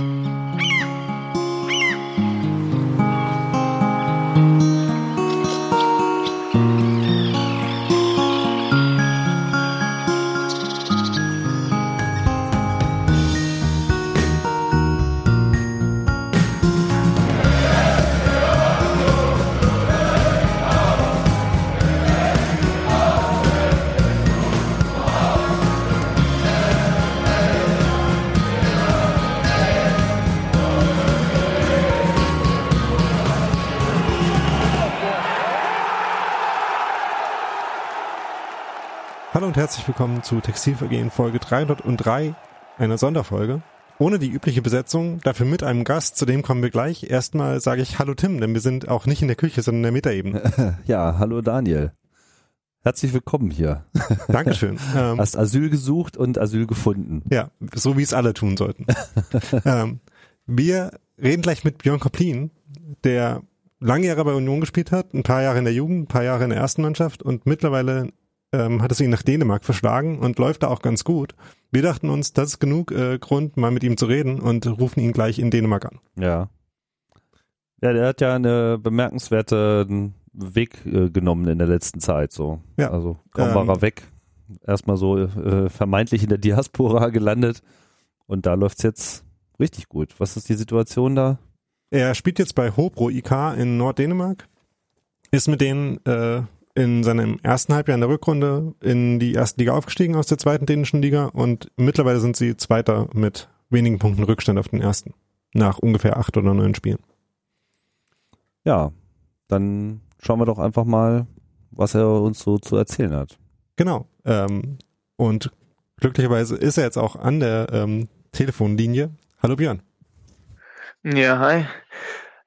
und herzlich willkommen zu Textilvergehen Folge 303, einer Sonderfolge. Ohne die übliche Besetzung, dafür mit einem Gast, zu dem kommen wir gleich. Erstmal sage ich Hallo Tim, denn wir sind auch nicht in der Küche, sondern in der Metaebene. Ja, hallo Daniel. Herzlich willkommen hier. Dankeschön. Ähm, Hast Asyl gesucht und Asyl gefunden. Ja, so wie es alle tun sollten. ähm, wir reden gleich mit Björn Koplin, der lange Jahre bei Union gespielt hat, ein paar Jahre in der Jugend, ein paar Jahre in der ersten Mannschaft und mittlerweile ähm, hat es ihn nach Dänemark verschlagen und läuft da auch ganz gut. Wir dachten uns, das ist genug äh, Grund, mal mit ihm zu reden und rufen ihn gleich in Dänemark an. Ja. Ja, der hat ja eine bemerkenswerte Weg äh, genommen in der letzten Zeit. So. Ja. Also kaum ähm, war er weg. Erstmal so äh, vermeintlich in der Diaspora gelandet. Und da läuft's jetzt richtig gut. Was ist die Situation da? Er spielt jetzt bei Hobro IK in Norddänemark. Ist mit denen äh, in seinem ersten Halbjahr in der Rückrunde in die erste Liga aufgestiegen aus der zweiten dänischen Liga und mittlerweile sind sie Zweiter mit wenigen Punkten Rückstand auf den ersten. Nach ungefähr acht oder neun Spielen. Ja, dann schauen wir doch einfach mal, was er uns so zu erzählen hat. Genau. Ähm, und glücklicherweise ist er jetzt auch an der ähm, Telefonlinie. Hallo Björn. Ja, hi.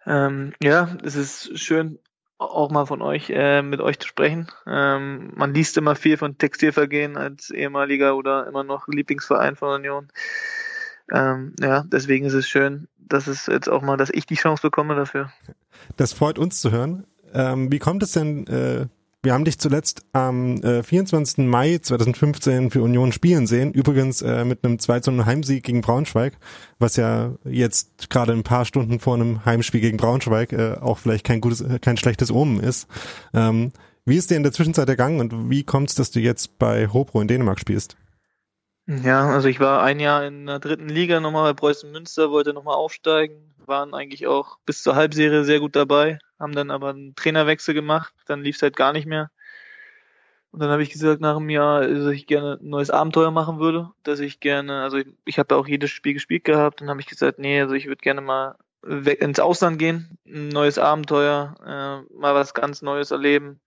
Ähm, ja, es ist schön, auch mal von euch, äh, mit euch zu sprechen. Ähm, man liest immer viel von Textilvergehen als ehemaliger oder immer noch Lieblingsverein von Union. Ähm, ja, deswegen ist es schön, dass es jetzt auch mal, dass ich die Chance bekomme dafür. Das freut uns zu hören. Ähm, wie kommt es denn, äh, wir haben dich zuletzt am äh, 24. Mai 2015 für Union spielen sehen. Übrigens äh, mit einem 2 0 Heimsieg gegen Braunschweig, was ja jetzt gerade ein paar Stunden vor einem Heimspiel gegen Braunschweig äh, auch vielleicht kein gutes, äh, kein schlechtes Omen ist. Ähm, wie ist dir in der Zwischenzeit ergangen und wie kommt es, dass du jetzt bei Hobro in Dänemark spielst? Ja, also ich war ein Jahr in der dritten Liga nochmal bei Preußen Münster, wollte nochmal aufsteigen, waren eigentlich auch bis zur Halbserie sehr gut dabei, haben dann aber einen Trainerwechsel gemacht, dann lief es halt gar nicht mehr. Und dann habe ich gesagt nach einem Jahr, dass ich gerne ein neues Abenteuer machen würde, dass ich gerne, also ich, ich habe auch jedes Spiel gespielt gehabt, dann habe ich gesagt, nee, also ich würde gerne mal weg ins Ausland gehen, ein neues Abenteuer, äh, mal was ganz Neues erleben,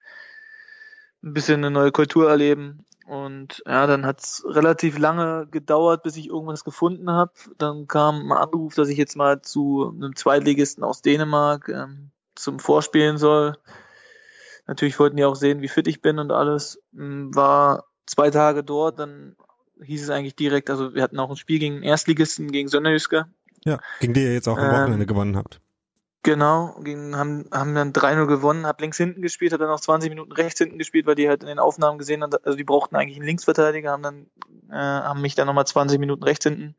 ein bisschen eine neue Kultur erleben und ja, dann hat's relativ lange gedauert, bis ich irgendwas gefunden habe. Dann kam ein Anruf, dass ich jetzt mal zu einem Zweitligisten aus Dänemark ähm, zum Vorspielen soll. Natürlich wollten die auch sehen, wie fit ich bin und alles. Ähm, war zwei Tage dort, dann hieß es eigentlich direkt, also wir hatten auch ein Spiel gegen Erstligisten, gegen Sönderjyske. Ja, gegen die ihr jetzt auch am Wochenende ähm, gewonnen habt. Genau, gegen, haben, haben dann 3-0 gewonnen, hab links hinten gespielt, hab dann noch 20 Minuten rechts hinten gespielt, weil die halt in den Aufnahmen gesehen haben, also die brauchten eigentlich einen Linksverteidiger, haben dann, äh, haben mich dann nochmal 20 Minuten rechts hinten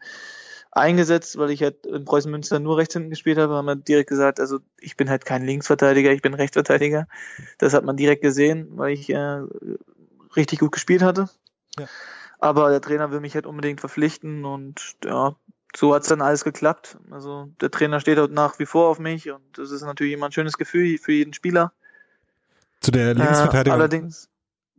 eingesetzt, weil ich halt in Preußen Münster nur rechts hinten gespielt habe, haben wir direkt gesagt, also ich bin halt kein Linksverteidiger, ich bin Rechtsverteidiger. Das hat man direkt gesehen, weil ich äh, richtig gut gespielt hatte. Ja. Aber der Trainer will mich halt unbedingt verpflichten und ja, so hat's dann alles geklappt. Also der Trainer steht dort nach wie vor auf mich und das ist natürlich immer ein schönes Gefühl für jeden Spieler. Zu der Linksverteidiger. Äh, allerdings,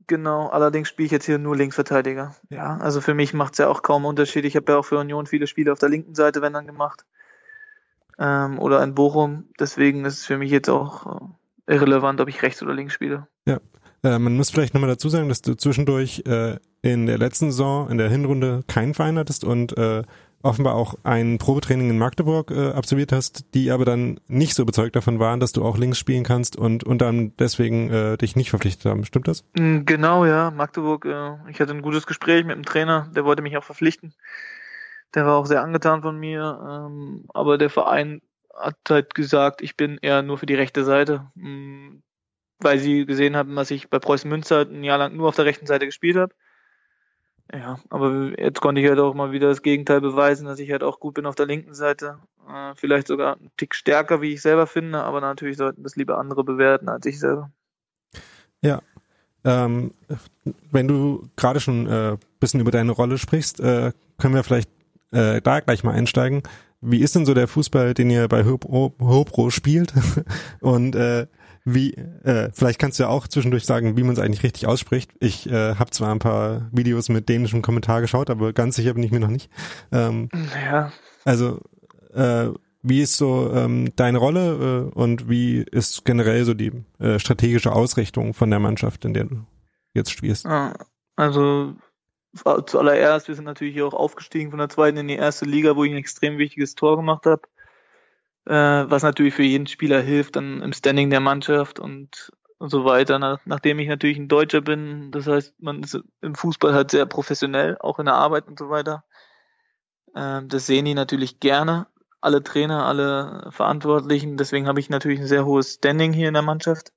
genau, allerdings spiele ich jetzt hier nur Linksverteidiger. Ja, also für mich macht's ja auch kaum Unterschied. Ich habe ja auch für Union viele Spiele auf der linken Seite, wenn dann gemacht. Ähm, oder in Bochum. Deswegen ist es für mich jetzt auch äh, irrelevant, ob ich rechts oder links spiele. Ja. Äh, man muss vielleicht nochmal dazu sagen, dass du zwischendurch äh, in der letzten Saison, in der Hinrunde keinen Verein hattest und äh, offenbar auch ein Probetraining in Magdeburg äh, absolviert hast, die aber dann nicht so überzeugt davon waren, dass du auch links spielen kannst und und dann deswegen äh, dich nicht verpflichtet haben. Stimmt das? Mm, genau, ja. Magdeburg, äh, ich hatte ein gutes Gespräch mit dem Trainer, der wollte mich auch verpflichten. Der war auch sehr angetan von mir, ähm, aber der Verein hat halt gesagt, ich bin eher nur für die rechte Seite, mh, mm, weil sie gesehen haben, dass ich bei Preußen Münster ein Jahr lang nur auf der rechten Seite gespielt habe Ja, aber jetzt konnte ich halt auch mal wieder das Gegenteil beweisen, dass ich halt auch gut bin auf der linken Seite. Äh, vielleicht sogar einen Tick stärker, wie ich selber finde, aber natürlich sollten das lieber andere bewerten als ich selber. Ja. Ähm, wenn du gerade schon ein äh, bisschen über deine Rolle sprichst, äh, können wir vielleicht äh, da gleich mal einsteigen. Wie ist denn so der Fußball, den ihr bei Hopro spielt? Und äh, wie, äh, vielleicht kannst du ja auch zwischendurch sagen, wie man es eigentlich richtig ausspricht. Ich äh, habe zwar ein paar Videos mit dänischem Kommentar geschaut, aber ganz sicher bin ich mir noch nicht. Ähm, ja. Also, äh, wie ist so ähm, deine Rolle äh, und wie ist generell so die äh, strategische Ausrichtung von der Mannschaft, in der du jetzt spielst? Ah, also zuallererst, wir sind natürlich auch aufgestiegen von der zweiten in die erste Liga, wo ich ein extrem wichtiges Tor gemacht habe äh, was natürlich für jeden Spieler hilft, dann im Standing der Mannschaft und, und so weiter. Nach, nachdem ich natürlich ein Deutscher bin, das heißt, man ist im Fußball halt sehr professionell, auch in der Arbeit und so weiter. Ähm, das sehen die natürlich gerne, alle Trainer, alle Verantwortlichen. Deswegen habe ich natürlich ein sehr hohes Standing hier in der Mannschaft.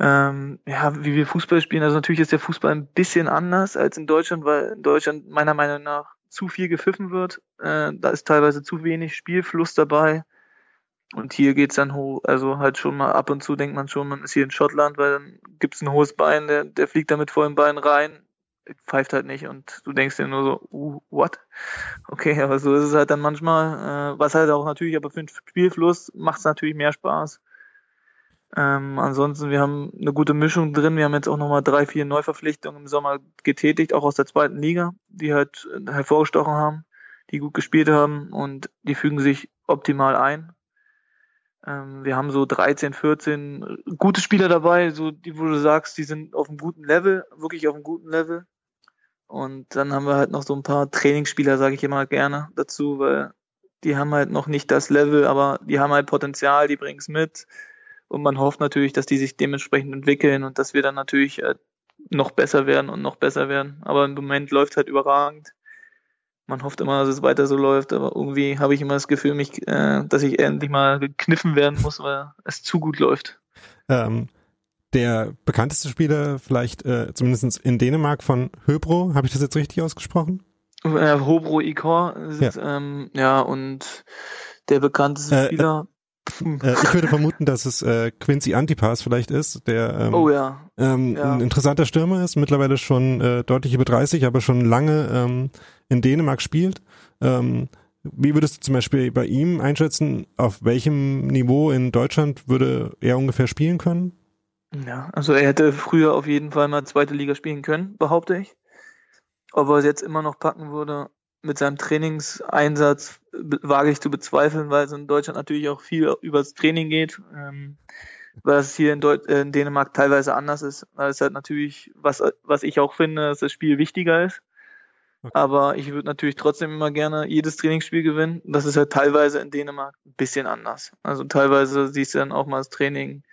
Ähm, ja, wie wir Fußball spielen, also natürlich ist der Fußball ein bisschen anders als in Deutschland, weil in Deutschland meiner Meinung nach zu viel gepfiffen wird. Äh, da ist teilweise zu wenig Spielfluss dabei. Und hier geht's dann hoch, also halt schon mal ab und zu denkt man schon, man ist hier in Schottland, weil dann gibt's ein hohes Bein, der, der fliegt da mit vollem Bein rein, pfeift halt nicht und du denkst dir nur so, uh, what? Okay, aber so ist es halt dann manchmal, äh, was halt auch natürlich, aber für den Spielfluss macht's natürlich mehr Spaß. Ähm, ansonsten, wir haben eine gute Mischung drin. Wir haben jetzt auch nochmal drei, vier Neuverpflichtungen im Sommer getätigt, auch aus der zweiten Liga, die halt hervorgestochen haben, die gut gespielt haben und die fügen sich optimal ein. Ähm, wir haben so 13, 14 gute Spieler dabei, so die, wo du sagst, die sind auf einem guten Level, wirklich auf einem guten Level. Und dann haben wir halt noch so ein paar Trainingsspieler, sage ich immer gerne dazu, weil die haben halt noch nicht das Level, aber die haben halt Potenzial, die bringen es mit und man hofft natürlich, dass die sich dementsprechend entwickeln und dass wir dann natürlich äh, noch besser werden und noch besser werden. Aber im Moment läuft halt überragend. Man hofft immer, dass es weiter so läuft, aber irgendwie habe ich immer das Gefühl, mich, äh, dass ich endlich mal gekniffen werden muss, weil es zu gut läuft. Ähm, der bekannteste Spieler, vielleicht äh, zumindest in Dänemark von Höbro, habe ich das jetzt richtig ausgesprochen? Äh, Hobro Ikor, ja. Ähm, ja, und der bekannteste äh, Spieler. Äh, ich würde vermuten, dass es äh, Quincy Antipas vielleicht ist, der ähm, oh, ja. Ähm, ja. ein interessanter Stürmer ist, mittlerweile schon äh, deutlich über 30, aber schon lange ähm, in Dänemark spielt. Ähm, wie würdest du zum Beispiel bei ihm einschätzen, auf welchem Niveau in Deutschland würde er ungefähr spielen können? Ja, also er hätte früher auf jeden Fall mal zweite Liga spielen können, behaupte ich. Ob er es jetzt immer noch packen würde, mit seinem Trainingseinsatz wage ich zu bezweifeln, weil es in Deutschland natürlich auch viel übers Training geht, ähm, was hier in, Deut äh, in Dänemark teilweise anders ist, weil es halt natürlich, was, was ich auch finde, dass das Spiel wichtiger ist. Okay. Aber ich würde natürlich trotzdem immer gerne jedes Trainingsspiel gewinnen. Das ist halt teilweise in Dänemark ein bisschen anders. Also teilweise siehst du dann auch mal das Training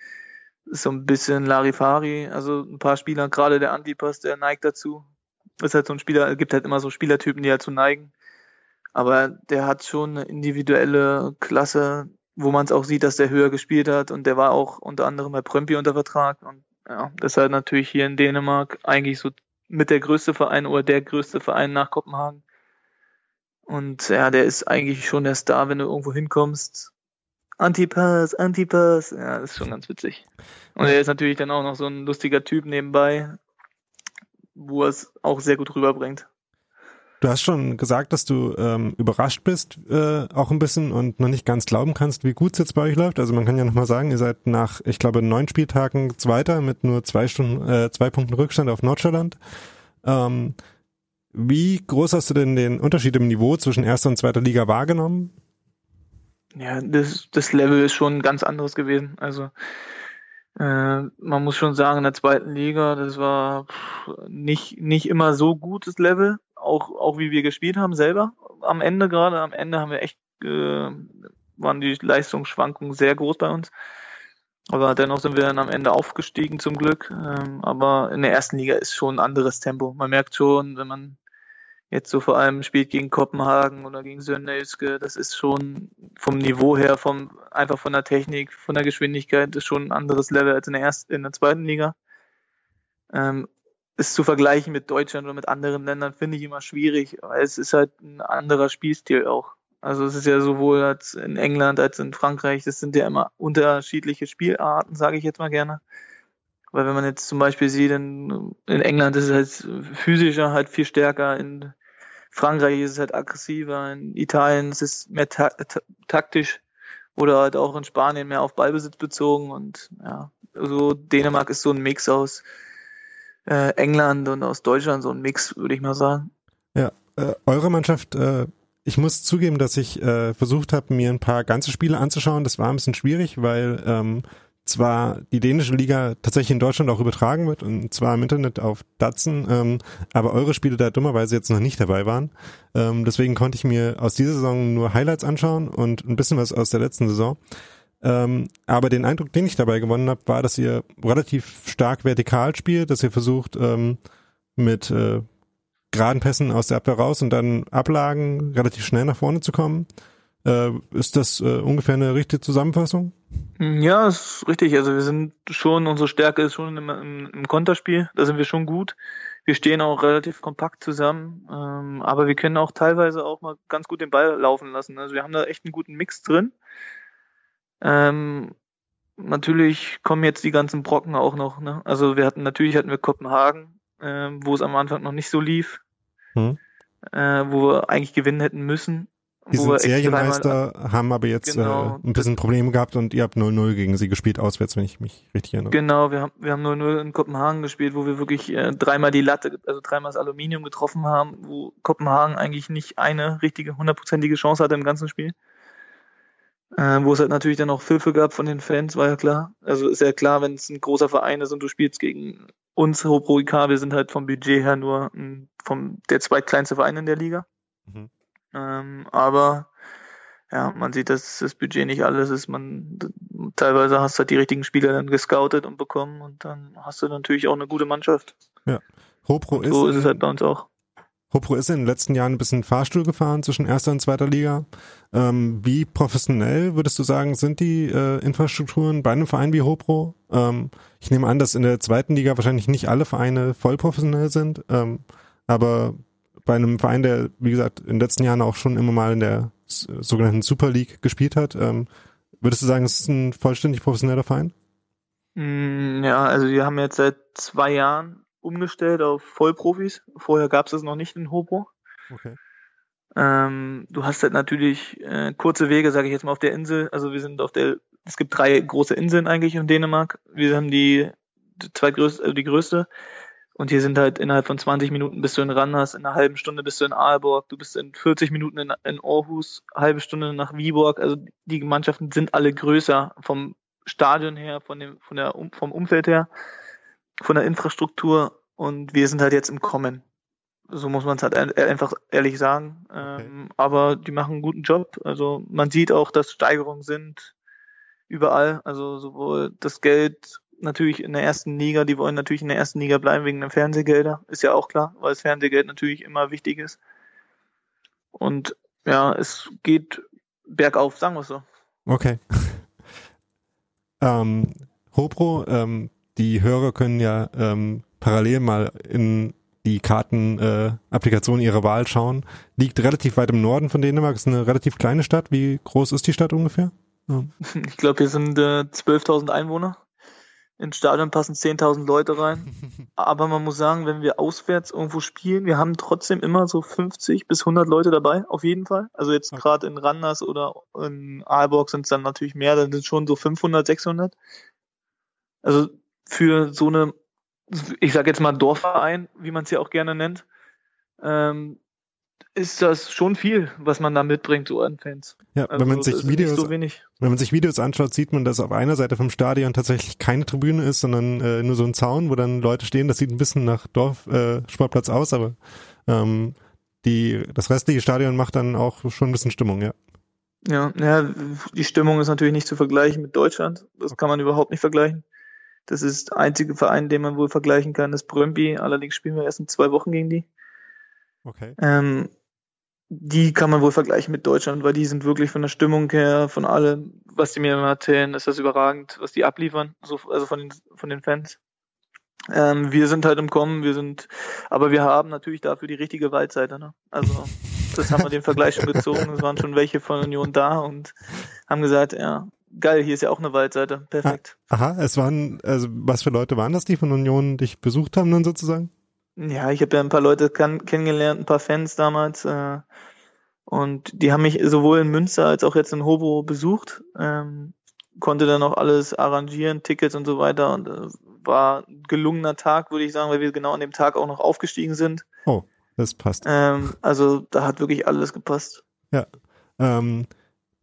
ist so ein bisschen Larifari. Also ein paar Spieler, gerade der Antipas, der neigt dazu, ist halt so ein Spieler, gibt halt immer so Spielertypen, die dazu neigen. Aber der hat schon eine individuelle Klasse, wo man es auch sieht, dass der höher gespielt hat und der war auch unter anderem bei Prömpi unter Vertrag und ja, das ist halt natürlich hier in Dänemark eigentlich so mit der größte Verein oder der größte Verein nach Kopenhagen. Und ja, der ist eigentlich schon der Star, wenn du irgendwo hinkommst. Antipass, Antipass, ja, das ist schon ganz witzig. Und er ist natürlich dann auch noch so ein lustiger Typ nebenbei, wo er es auch sehr gut rüberbringt. Du hast schon gesagt, dass du ähm, überrascht bist, äh, auch ein bisschen und noch nicht ganz glauben kannst, wie gut es jetzt bei euch läuft. Also man kann ja nochmal sagen, ihr seid nach, ich glaube, neun Spieltagen Zweiter mit nur zwei Stunden, äh, zwei Punkten Rückstand auf Nordschalland. Ähm, wie groß hast du denn den Unterschied im Niveau zwischen erster und zweiter Liga wahrgenommen? Ja, das, das Level ist schon ein ganz anderes gewesen. Also man muss schon sagen, in der zweiten Liga, das war nicht, nicht immer so gutes Level, auch, auch wie wir gespielt haben selber. Am Ende gerade, am Ende haben wir echt, äh, waren die Leistungsschwankungen sehr groß bei uns. Aber dennoch sind wir dann am Ende aufgestiegen zum Glück. Ähm, aber in der ersten Liga ist schon ein anderes Tempo. Man merkt schon, wenn man jetzt so vor allem spielt gegen Kopenhagen oder gegen Sönneilske, das ist schon vom Niveau her, vom, einfach von der Technik, von der Geschwindigkeit, ist schon ein anderes Level als in der ersten, in der zweiten Liga. Ähm, es zu vergleichen mit Deutschland oder mit anderen Ländern finde ich immer schwierig, weil es ist halt ein anderer Spielstil auch. Also es ist ja sowohl als in England als in Frankreich, das sind ja immer unterschiedliche Spielarten, sage ich jetzt mal gerne. Weil wenn man jetzt zum Beispiel sieht, in, in England ist es halt physischer, halt viel stärker, in Frankreich ist es halt aggressiver, in Italien ist es mehr ta ta taktisch oder halt auch in Spanien mehr auf Ballbesitz bezogen und ja, so Dänemark ist so ein Mix aus äh, England und aus Deutschland, so ein Mix, würde ich mal sagen. Ja, äh, eure Mannschaft, äh, ich muss zugeben, dass ich äh, versucht habe, mir ein paar ganze Spiele anzuschauen. Das war ein bisschen schwierig, weil ähm, zwar die dänische Liga tatsächlich in Deutschland auch übertragen wird und zwar im Internet auf Datsen, ähm, aber eure Spiele da dummerweise jetzt noch nicht dabei waren. Ähm, deswegen konnte ich mir aus dieser Saison nur Highlights anschauen und ein bisschen was aus der letzten Saison. Ähm, aber den Eindruck, den ich dabei gewonnen habe, war, dass ihr relativ stark vertikal spielt, dass ihr versucht ähm, mit äh, geraden Pässen aus der Abwehr raus und dann Ablagen relativ schnell nach vorne zu kommen. Äh, ist das äh, ungefähr eine richtige Zusammenfassung? Ja, ist richtig. Also wir sind schon, unsere Stärke ist schon im, im, im Konterspiel. Da sind wir schon gut. Wir stehen auch relativ kompakt zusammen, ähm, aber wir können auch teilweise auch mal ganz gut den Ball laufen lassen. Also wir haben da echt einen guten Mix drin. Ähm, natürlich kommen jetzt die ganzen Brocken auch noch. Ne? Also wir hatten natürlich hatten wir Kopenhagen, äh, wo es am Anfang noch nicht so lief, hm. äh, wo wir eigentlich gewinnen hätten müssen. Die sind Serienmeister, haben aber jetzt genau, äh, ein bisschen Probleme gehabt und ihr habt 0-0 gegen sie gespielt, auswärts, wenn ich mich richtig erinnere. Genau, wir haben wir haben 0-0 in Kopenhagen gespielt, wo wir wirklich äh, dreimal die Latte, also dreimal das Aluminium getroffen haben, wo Kopenhagen eigentlich nicht eine richtige, hundertprozentige Chance hatte im ganzen Spiel. Äh, wo es halt natürlich dann auch Pfiffe gab von den Fans, war ja klar. Also ist ja klar, wenn es ein großer Verein ist und du spielst gegen uns, Hopro IK, wir sind halt vom Budget her nur vom der zweitkleinste Verein in der Liga. Mhm. Ähm, aber ja, man sieht, dass das Budget nicht alles ist. Man teilweise hast du halt die richtigen Spieler dann gescoutet und bekommen und dann hast du natürlich auch eine gute Mannschaft. Ja. Hopro ist. So ist es halt bei uns auch. Hopro ist in den letzten Jahren ein bisschen Fahrstuhl gefahren zwischen erster und zweiter Liga. Ähm, wie professionell würdest du sagen, sind die äh, Infrastrukturen bei einem Verein wie Hopro? Ähm, ich nehme an, dass in der zweiten Liga wahrscheinlich nicht alle Vereine voll professionell sind, ähm, aber bei einem Verein, der, wie gesagt, in den letzten Jahren auch schon immer mal in der sogenannten Super League gespielt hat, ähm, würdest du sagen, es ist ein vollständig professioneller Verein? Mm, ja, also wir haben jetzt seit zwei Jahren umgestellt auf Vollprofis. Vorher gab es das noch nicht in Hopo. Okay. Ähm, du hast halt natürlich äh, kurze Wege, sage ich jetzt mal, auf der Insel. Also wir sind auf der, es gibt drei große Inseln eigentlich in Dänemark. Wir haben die, die zweitgrößte, also die größte. Und hier sind halt innerhalb von 20 Minuten bist du in Randers, in einer halben Stunde bist du in Aalborg, du bist in 40 Minuten in, in Aarhus, halbe Stunde nach Viborg. Also die Mannschaften sind alle größer vom Stadion her, von dem, von der, vom Umfeld her, von der Infrastruktur. Und wir sind halt jetzt im Kommen. So muss man es halt einfach ehrlich sagen. Okay. Ähm, aber die machen einen guten Job. Also man sieht auch, dass Steigerungen sind überall. Also sowohl das Geld natürlich in der ersten Liga, die wollen natürlich in der ersten Liga bleiben wegen den Fernsehgelder, ist ja auch klar, weil das Fernsehgeld natürlich immer wichtig ist. Und ja, es geht bergauf, sagen wir es so. Okay. ähm, Hopro, ähm, die Hörer können ja ähm, parallel mal in die Karten-Applikation äh, ihrer Wahl schauen. Liegt relativ weit im Norden von Dänemark, ist eine relativ kleine Stadt. Wie groß ist die Stadt ungefähr? Ja. Ich glaube, hier sind äh, 12.000 Einwohner ins Stadion passen 10.000 Leute rein. Aber man muss sagen, wenn wir auswärts irgendwo spielen, wir haben trotzdem immer so 50 bis 100 Leute dabei, auf jeden Fall. Also jetzt okay. gerade in Randers oder in Aalborg sind es dann natürlich mehr, dann sind schon so 500, 600. Also für so eine, ich sag jetzt mal Dorfverein, wie man es ja auch gerne nennt, ähm, ist das schon viel, was man da mitbringt, so an Fans. Ja, also wenn man sich Videos, so wenn man sich Videos anschaut, sieht man, dass auf einer Seite vom Stadion tatsächlich keine Tribüne ist, sondern äh, nur so ein Zaun, wo dann Leute stehen. Das sieht ein bisschen nach Dorfsportplatz äh, aus, aber ähm, die, das restliche Stadion macht dann auch schon ein bisschen Stimmung, ja. Ja, ja, die Stimmung ist natürlich nicht zu vergleichen mit Deutschland. Das kann man überhaupt nicht vergleichen. Das ist der einzige Verein, den man wohl vergleichen kann, ist Brøndby. Allerdings spielen wir erst in zwei Wochen gegen die. Okay. Ähm, die kann man wohl vergleichen mit Deutschland, weil die sind wirklich von der Stimmung her, von allem, was die mir erzählen, ist das überragend, was die abliefern, so, also von den, von den Fans. Ähm, wir sind halt im Kommen, wir sind, aber wir haben natürlich dafür die richtige Waldseite. Ne? Also das haben wir den Vergleich schon gezogen. Es waren schon welche von Union da und haben gesagt, ja, geil, hier ist ja auch eine Waldseite. Perfekt. Aha, es waren, also was für Leute waren das, die von Union dich besucht haben dann sozusagen? Ja, ich habe ja ein paar Leute kennengelernt, ein paar Fans damals. Äh, und die haben mich sowohl in Münster als auch jetzt in Hobo besucht. Ähm, konnte dann auch alles arrangieren, Tickets und so weiter. Und äh, war ein gelungener Tag, würde ich sagen, weil wir genau an dem Tag auch noch aufgestiegen sind. Oh, das passt. Ähm, also da hat wirklich alles gepasst. Ja. Ähm,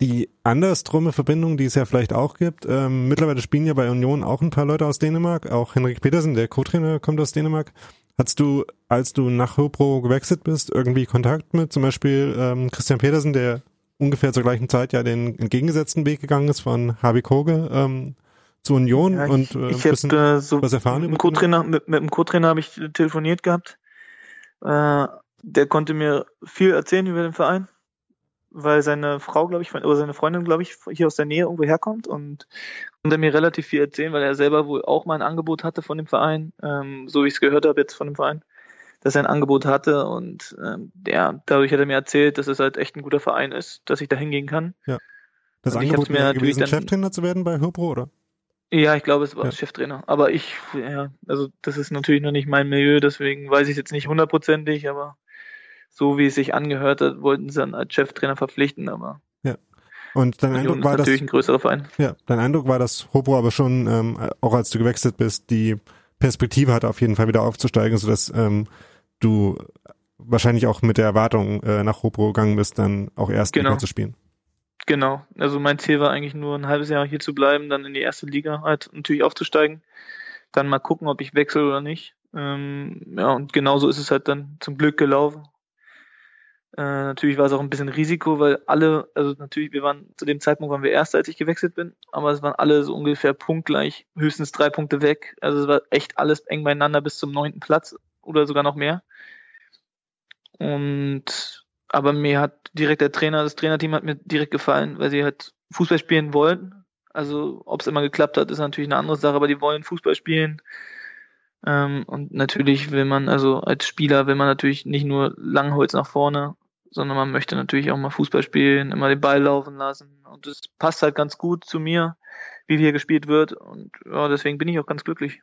die andersrumme Verbindung, die es ja vielleicht auch gibt, ähm, mittlerweile spielen ja bei Union auch ein paar Leute aus Dänemark, auch Henrik Petersen, der Co-Trainer, kommt aus Dänemark. Hattest du, als du nach Hopro gewechselt bist, irgendwie Kontakt mit zum Beispiel ähm, Christian Petersen, der ungefähr zur gleichen Zeit ja den entgegengesetzten Weg gegangen ist von Harvey Koge ähm, zu Union ja, und äh, ich hab, äh, so was erfahren mit, Co-Trainer, mit, mit dem Co-Trainer habe ich telefoniert gehabt. Äh, der konnte mir viel erzählen über den Verein weil seine Frau, glaube ich, oder seine Freundin, glaube ich, hier aus der Nähe irgendwo herkommt und konnte mir relativ viel erzählen, weil er selber wohl auch mal ein Angebot hatte von dem Verein, ähm, so wie ich es gehört habe jetzt von dem Verein, dass er ein Angebot hatte und ähm, ja, dadurch hat er mir erzählt, dass es halt echt ein guter Verein ist, dass ich da hingehen kann. Ja. Das und Angebot wäre gewesen, dann, Cheftrainer zu werden bei Hopro, oder? Ja, ich glaube, es war ja. Cheftrainer. Aber ich, ja, also das ist natürlich noch nicht mein Milieu, deswegen weiß ich jetzt nicht hundertprozentig, aber so wie es sich angehört hat, wollten sie dann als Cheftrainer verpflichten, aber ja. Und dein Eindruck war natürlich das, ein größerer Verein. Ja, dein Eindruck war, dass Hopo aber schon, ähm, auch als du gewechselt bist, die Perspektive hatte, auf jeden Fall wieder aufzusteigen, sodass ähm, du wahrscheinlich auch mit der Erwartung äh, nach Hopo gegangen bist, dann auch erst genau. zu spielen. Genau. Also mein Ziel war eigentlich nur ein halbes Jahr hier zu bleiben, dann in die erste Liga halt natürlich aufzusteigen, dann mal gucken, ob ich wechsle oder nicht. Ähm, ja, und genauso ist es halt dann zum Glück gelaufen. Äh, natürlich war es auch ein bisschen Risiko, weil alle, also natürlich, wir waren zu dem Zeitpunkt waren wir erst, als ich gewechselt bin, aber es waren alle so ungefähr punktgleich, höchstens drei Punkte weg. Also es war echt alles eng beieinander bis zum neunten Platz oder sogar noch mehr. Und aber mir hat direkt der Trainer, das Trainerteam hat mir direkt gefallen, weil sie halt Fußball spielen wollten. Also ob es immer geklappt hat, ist natürlich eine andere Sache, aber die wollen Fußball spielen. Ähm, und natürlich will man, also als Spieler will man natürlich nicht nur Langholz nach vorne, sondern man möchte natürlich auch mal Fußball spielen, immer den Ball laufen lassen. Und das passt halt ganz gut zu mir, wie hier gespielt wird. Und ja, deswegen bin ich auch ganz glücklich.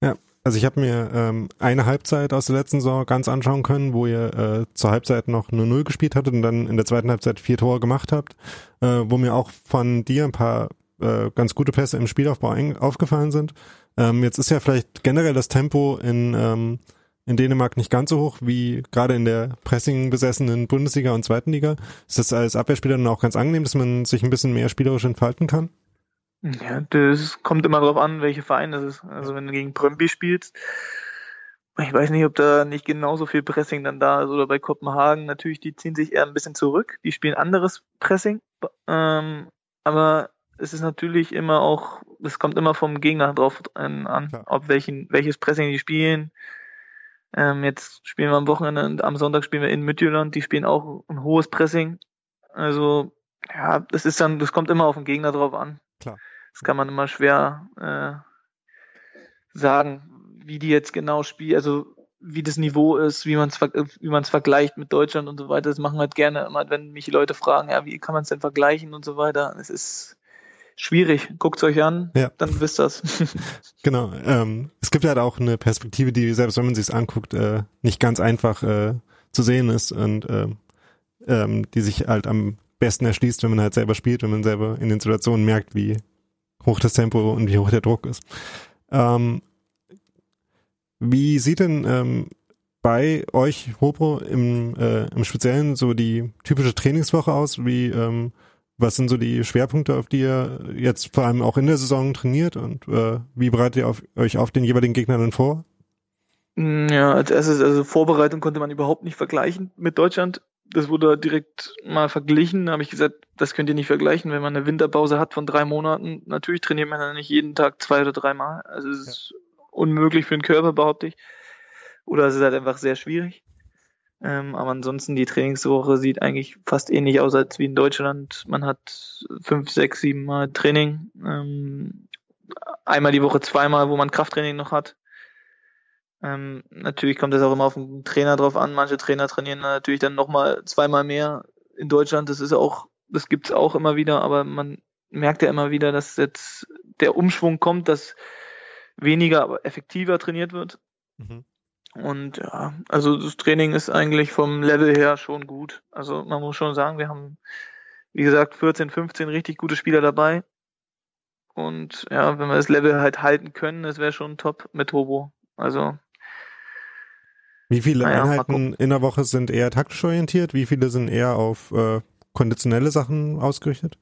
Ja, also ich habe mir ähm, eine Halbzeit aus der letzten Saison ganz anschauen können, wo ihr äh, zur Halbzeit noch nur Null gespielt hattet und dann in der zweiten Halbzeit vier Tore gemacht habt, äh, wo mir auch von dir ein paar äh, ganz gute Pässe im Spielaufbau aufgefallen sind. Ähm, jetzt ist ja vielleicht generell das Tempo in ähm, in Dänemark nicht ganz so hoch wie gerade in der Pressing besessenen Bundesliga und zweiten Liga. Ist das als Abwehrspieler dann auch ganz angenehm, dass man sich ein bisschen mehr spielerisch entfalten kann? Ja, das kommt immer darauf an, welche Verein das ist. Also wenn du gegen Brøndby spielst, ich weiß nicht, ob da nicht genauso viel Pressing dann da ist oder bei Kopenhagen. Natürlich, die ziehen sich eher ein bisschen zurück. Die spielen anderes Pressing. Ähm, aber es ist natürlich immer auch, es kommt immer vom Gegner drauf an, Klar. ob welchen, welches Pressing die spielen ähm, jetzt spielen wir am Wochenende und am Sonntag spielen wir in Midtjylland. Die spielen auch ein hohes Pressing. Also, ja, das ist dann, das kommt immer auf den Gegner drauf an. Klar. Das kann man immer schwer äh, sagen, wie die jetzt genau spielen, also wie das Niveau ist, wie man es wie man es vergleicht mit Deutschland und so weiter. Das machen wir halt gerne immer, wenn mich Leute fragen, ja, wie kann man es denn vergleichen und so weiter. Es ist schwierig. Guckt's euch an, ja. dann wisst das. genau. Ähm, es gibt halt auch eine Perspektive, die selbst wenn man sich's anguckt, äh, nicht ganz einfach äh, zu sehen ist und äh, ähm, die sich halt am besten erschließt, wenn man halt selber spielt, wenn man selber in den Situationen merkt, wie hoch das Tempo und wie hoch der Druck ist. Ähm, wie sieht denn ähm, bei euch, Hopro, im, äh, im Speziellen so die typische Trainingswoche aus? Wie ähm, was sind so die Schwerpunkte, auf die ihr jetzt vor allem auch in der Saison trainiert und äh, wie bereitet ihr auf, euch auf den jeweiligen Gegner dann vor? Mm, ja, als erstes, also Vorbereitung konnte man überhaupt nicht vergleichen mit Deutschland. Das wurde direkt mal verglichen. Da habe ich gesagt, das könnt ihr nicht vergleichen, wenn man eine Winterpause hat von drei Monaten. Natürlich trainiert man dann nicht jeden Tag zwei oder dreimal. Also es ist ja. unmöglich für den Körper, behaupte ich. Oder es ist halt einfach sehr schwierig. Ähm, aber ansonsten die Trainingswoche sieht eigentlich fast ähnlich aus als wie in Deutschland. Man hat fünf, sechs, sieben Mal Training. Ähm, einmal die Woche zweimal, wo man Krafttraining noch hat. Ähm, natürlich kommt das auch immer auf den Trainer drauf an. Manche Trainer trainieren natürlich dann nochmal zweimal mehr in Deutschland. Das ist auch, das gibt's auch immer wieder, aber man merkt ja immer wieder, dass jetzt der Umschwung kommt, dass weniger, aber effektiver trainiert wird. Mhm. Und ja, also das Training ist eigentlich vom Level her schon gut. Also man muss schon sagen, wir haben, wie gesagt, 14, 15 richtig gute Spieler dabei. Und ja, wenn wir das Level halt halten können, das wäre schon top mit Turbo. Also. Wie viele naja, Einheiten in der Woche sind eher taktisch orientiert? Wie viele sind eher auf äh, konditionelle Sachen ausgerichtet?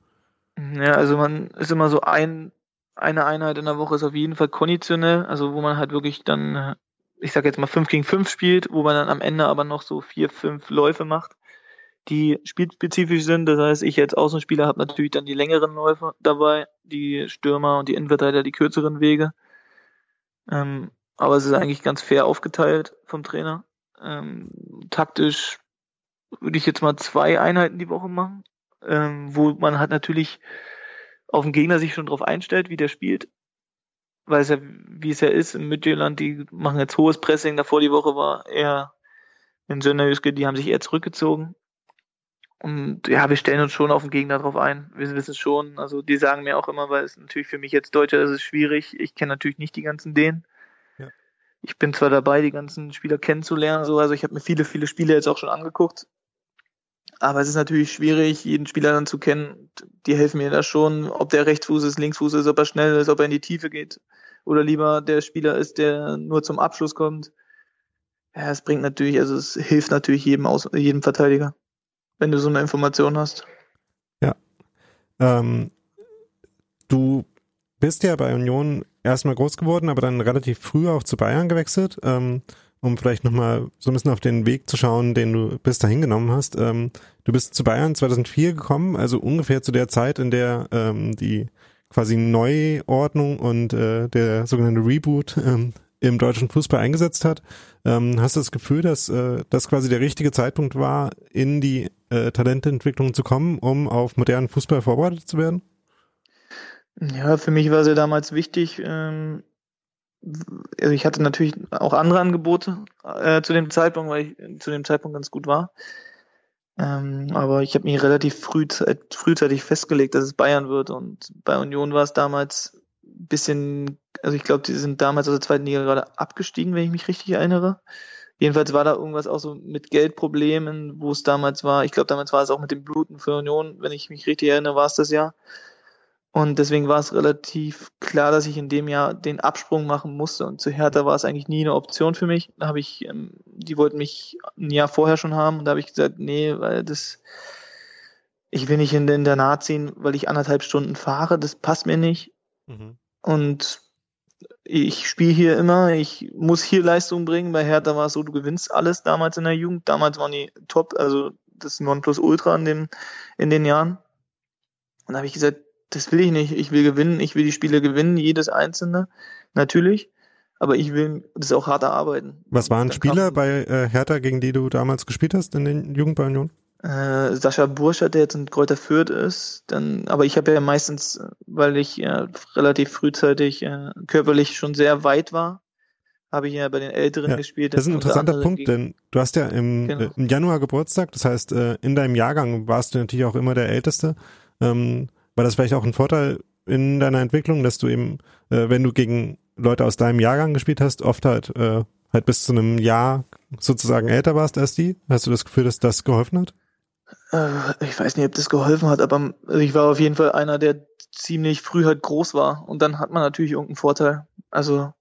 Ja, also man ist immer so ein, eine Einheit in der Woche ist auf jeden Fall konditionell, also wo man halt wirklich dann ich sag jetzt mal 5 gegen 5 spielt, wo man dann am Ende aber noch so vier, fünf Läufe macht, die spielspezifisch sind. Das heißt, ich als Außenspieler habe natürlich dann die längeren Läufe dabei, die Stürmer und die Innenverteidiger die kürzeren Wege. Ähm, aber es ist eigentlich ganz fair aufgeteilt vom Trainer. Ähm, taktisch würde ich jetzt mal zwei Einheiten die Woche machen, ähm, wo man halt natürlich auf den Gegner sich schon drauf einstellt, wie der spielt weil es ja, wie es ja ist, im Midtjylland, die machen jetzt hohes Pressing, davor die Woche war eher in Sönderjyske, die haben sich eher zurückgezogen. Und ja, wir stellen uns schon auf den Gegner drauf ein. Wir wissen es schon. Also die sagen mir auch immer, weil es natürlich für mich jetzt Deutscher ist schwierig. Ich kenne natürlich nicht die ganzen Dänen. Ja. Ich bin zwar dabei, die ganzen Spieler kennenzulernen, so, also ich habe mir viele, viele Spiele jetzt auch schon angeguckt. Aber es ist natürlich schwierig, jeden Spieler dann zu kennen. Die helfen mir da schon, ob der Rechtsfuß ist, Linksfuß ist, ob er schnell ist, ob er in die Tiefe geht oder lieber der Spieler ist, der nur zum Abschluss kommt. Ja, es bringt natürlich, also es hilft natürlich jedem aus, jedem Verteidiger, wenn du so eine Information hast. Ja. Ähm, du bist ja bei Union erstmal groß geworden, aber dann relativ früh auch zu Bayern gewechselt, ähm, um vielleicht nochmal so ein bisschen auf den Weg zu schauen, den du bis dahin genommen hast. Ähm, du bist zu Bayern 2004 gekommen, also ungefähr zu der Zeit, in der ähm, die quasi Neuordnung und äh, der sogenannte Reboot ähm, im deutschen Fußball eingesetzt hat. Ähm, hast du das Gefühl, dass äh, das quasi der richtige Zeitpunkt war, in die äh, Talententwicklung zu kommen, um auf modernen Fußball vorbereitet zu werden? Ja, für mich war es ja damals wichtig. Ähm, also ich hatte natürlich auch andere Angebote äh, zu dem Zeitpunkt, weil ich zu dem Zeitpunkt ganz gut war. Ähm, aber ich habe mich relativ frühzeit, frühzeitig festgelegt, dass es Bayern wird. Und bei Union war es damals ein bisschen, also ich glaube, die sind damals aus der zweiten Liga gerade abgestiegen, wenn ich mich richtig erinnere. Jedenfalls war da irgendwas auch so mit Geldproblemen, wo es damals war. Ich glaube, damals war es auch mit dem Bluten für Union, wenn ich mich richtig erinnere, war es das ja. Und deswegen war es relativ klar, dass ich in dem Jahr den Absprung machen musste. Und zu Hertha war es eigentlich nie eine Option für mich. Da habe ich, ähm, die wollten mich ein Jahr vorher schon haben und da habe ich gesagt, nee, weil das, ich will nicht in den Internat ziehen, weil ich anderthalb Stunden fahre, das passt mir nicht. Mhm. Und ich spiele hier immer, ich muss hier Leistung bringen. Bei Hertha war es so, du gewinnst alles damals in der Jugend. Damals waren die top, also das Nonplusultra in, dem, in den Jahren. Und da habe ich gesagt, das will ich nicht. Ich will gewinnen, ich will die Spiele gewinnen, jedes einzelne, natürlich. Aber ich will das auch hart erarbeiten. Was waren Spieler bei äh, Hertha, gegen die du damals gespielt hast in den Jugend bei Union? Äh, Sascha Burschert, der jetzt in Kräuter Fürth ist, dann, aber ich habe ja meistens, weil ich äh, relativ frühzeitig äh, körperlich schon sehr weit war, habe ich ja bei den Älteren ja, gespielt. Das ist ein interessanter Punkt, denn du hast ja im, genau. äh, im Januar Geburtstag, das heißt, äh, in deinem Jahrgang warst du natürlich auch immer der Älteste. Ähm, war das vielleicht auch ein Vorteil in deiner Entwicklung, dass du eben, äh, wenn du gegen Leute aus deinem Jahrgang gespielt hast, oft halt, äh, halt bis zu einem Jahr sozusagen älter warst als die? Hast du das Gefühl, dass das geholfen hat? Äh, ich weiß nicht, ob das geholfen hat, aber also ich war auf jeden Fall einer, der ziemlich früh halt groß war und dann hat man natürlich irgendeinen Vorteil. Also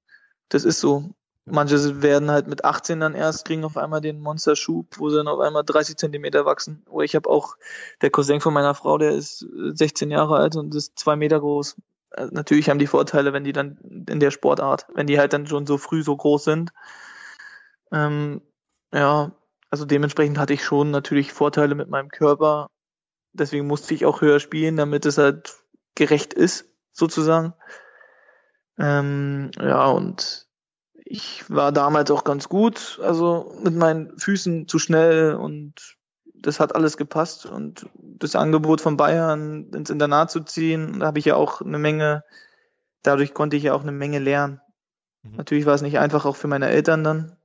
das ist so. Manche werden halt mit 18 dann erst, kriegen auf einmal den Monsterschub, wo sie dann auf einmal 30 Zentimeter wachsen. Oder ich habe auch, der Cousin von meiner Frau, der ist 16 Jahre alt und ist zwei Meter groß. Also natürlich haben die Vorteile, wenn die dann in der Sportart, wenn die halt dann schon so früh so groß sind. Ähm, ja, also dementsprechend hatte ich schon natürlich Vorteile mit meinem Körper. Deswegen musste ich auch höher spielen, damit es halt gerecht ist, sozusagen. Ähm, ja, und ich war damals auch ganz gut, also mit meinen Füßen zu schnell und das hat alles gepasst und das Angebot von Bayern ins Internat zu ziehen, da habe ich ja auch eine Menge, dadurch konnte ich ja auch eine Menge lernen. Mhm. Natürlich war es nicht einfach, auch für meine Eltern dann,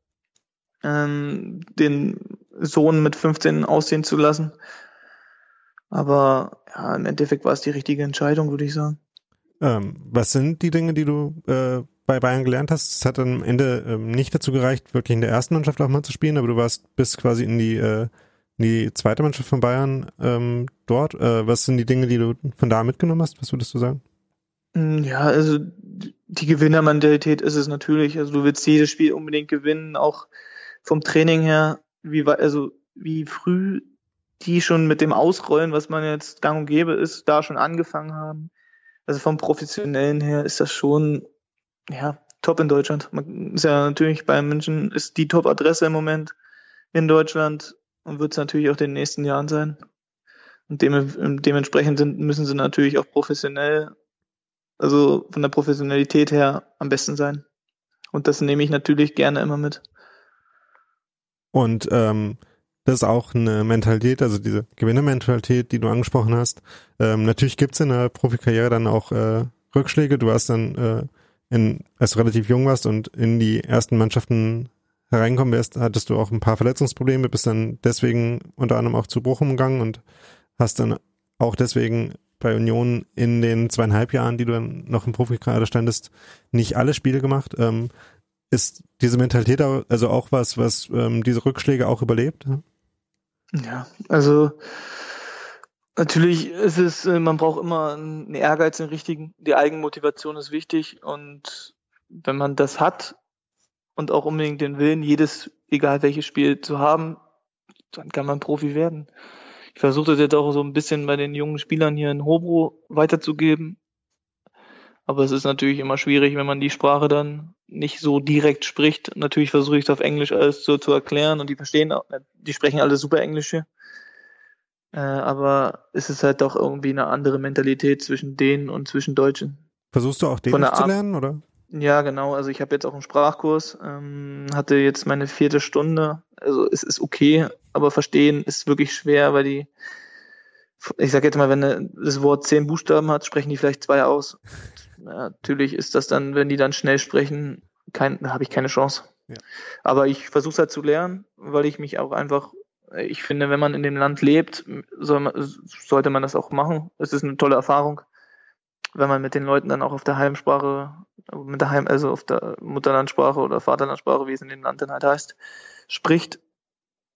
ähm, den Sohn mit 15 aussehen zu lassen. Aber ja, im Endeffekt war es die richtige Entscheidung, würde ich sagen. Ähm, was sind die Dinge, die du äh, bei Bayern gelernt hast? Es hat am Ende ähm, nicht dazu gereicht, wirklich in der ersten Mannschaft auch mal zu spielen, aber du warst bis quasi in die, äh, in die zweite Mannschaft von Bayern ähm, dort. Äh, was sind die Dinge, die du von da mitgenommen hast? Was würdest du sagen? Mm, ja, also die Gewinnermentalität ist es natürlich. Also du willst jedes Spiel unbedingt gewinnen, auch vom Training her, wie also wie früh die schon mit dem Ausrollen, was man jetzt gang und gäbe ist, da schon angefangen haben. Also vom Professionellen her ist das schon, ja, top in Deutschland. Man ist ja natürlich bei München ist die Top-Adresse im Moment in Deutschland und wird es natürlich auch in den nächsten Jahren sein. Und dem, dementsprechend sind, müssen sie natürlich auch professionell, also von der Professionalität her am besten sein. Und das nehme ich natürlich gerne immer mit. Und ähm, das ist auch eine Mentalität, also diese Gewinnermentalität, die du angesprochen hast. Ähm, natürlich gibt's in der Profikarriere dann auch äh, Rückschläge. Du warst dann, äh, in, als du relativ jung warst und in die ersten Mannschaften hereinkommen wirst, hattest du auch ein paar Verletzungsprobleme, bist dann deswegen unter anderem auch zu Bochum gegangen und hast dann auch deswegen bei Union in den zweieinhalb Jahren, die du dann noch im Profikader standest, nicht alle Spiele gemacht. Ähm, ist diese Mentalität also auch was, was ähm, diese Rückschläge auch überlebt? Ja, also natürlich ist es, äh, man braucht immer einen Ehrgeiz, den richtigen, die Eigenmotivation ist wichtig und wenn man das hat und auch unbedingt den Willen, jedes, egal welches Spiel zu haben, dann kann man Profi werden. Ich versuche das jetzt auch so ein bisschen bei den jungen Spielern hier in Hobro weiterzugeben. Aber es ist natürlich immer schwierig, wenn man die Sprache dann nicht so direkt spricht. Natürlich versuche ich es auf Englisch alles so zu erklären und die verstehen, auch, die sprechen alle super Englisch hier. Äh, aber es ist halt doch irgendwie eine andere Mentalität zwischen denen und zwischen Deutschen. Versuchst du auch Dänisch zu lernen, oder? Ja, genau. Also ich habe jetzt auch einen Sprachkurs, ähm, hatte jetzt meine vierte Stunde. Also es ist okay, aber verstehen ist wirklich schwer, weil die, ich sage jetzt mal, wenn das Wort zehn Buchstaben hat, sprechen die vielleicht zwei aus. Natürlich ist das dann, wenn die dann schnell sprechen, kein, da habe ich keine Chance. Ja. Aber ich versuche es halt zu lernen, weil ich mich auch einfach, ich finde, wenn man in dem Land lebt, soll man, sollte man das auch machen. Es ist eine tolle Erfahrung, wenn man mit den Leuten dann auch auf der Heimsprache, mit der Heim, also auf der Mutterlandsprache oder Vaterlandsprache, wie es in dem Land dann halt heißt, spricht,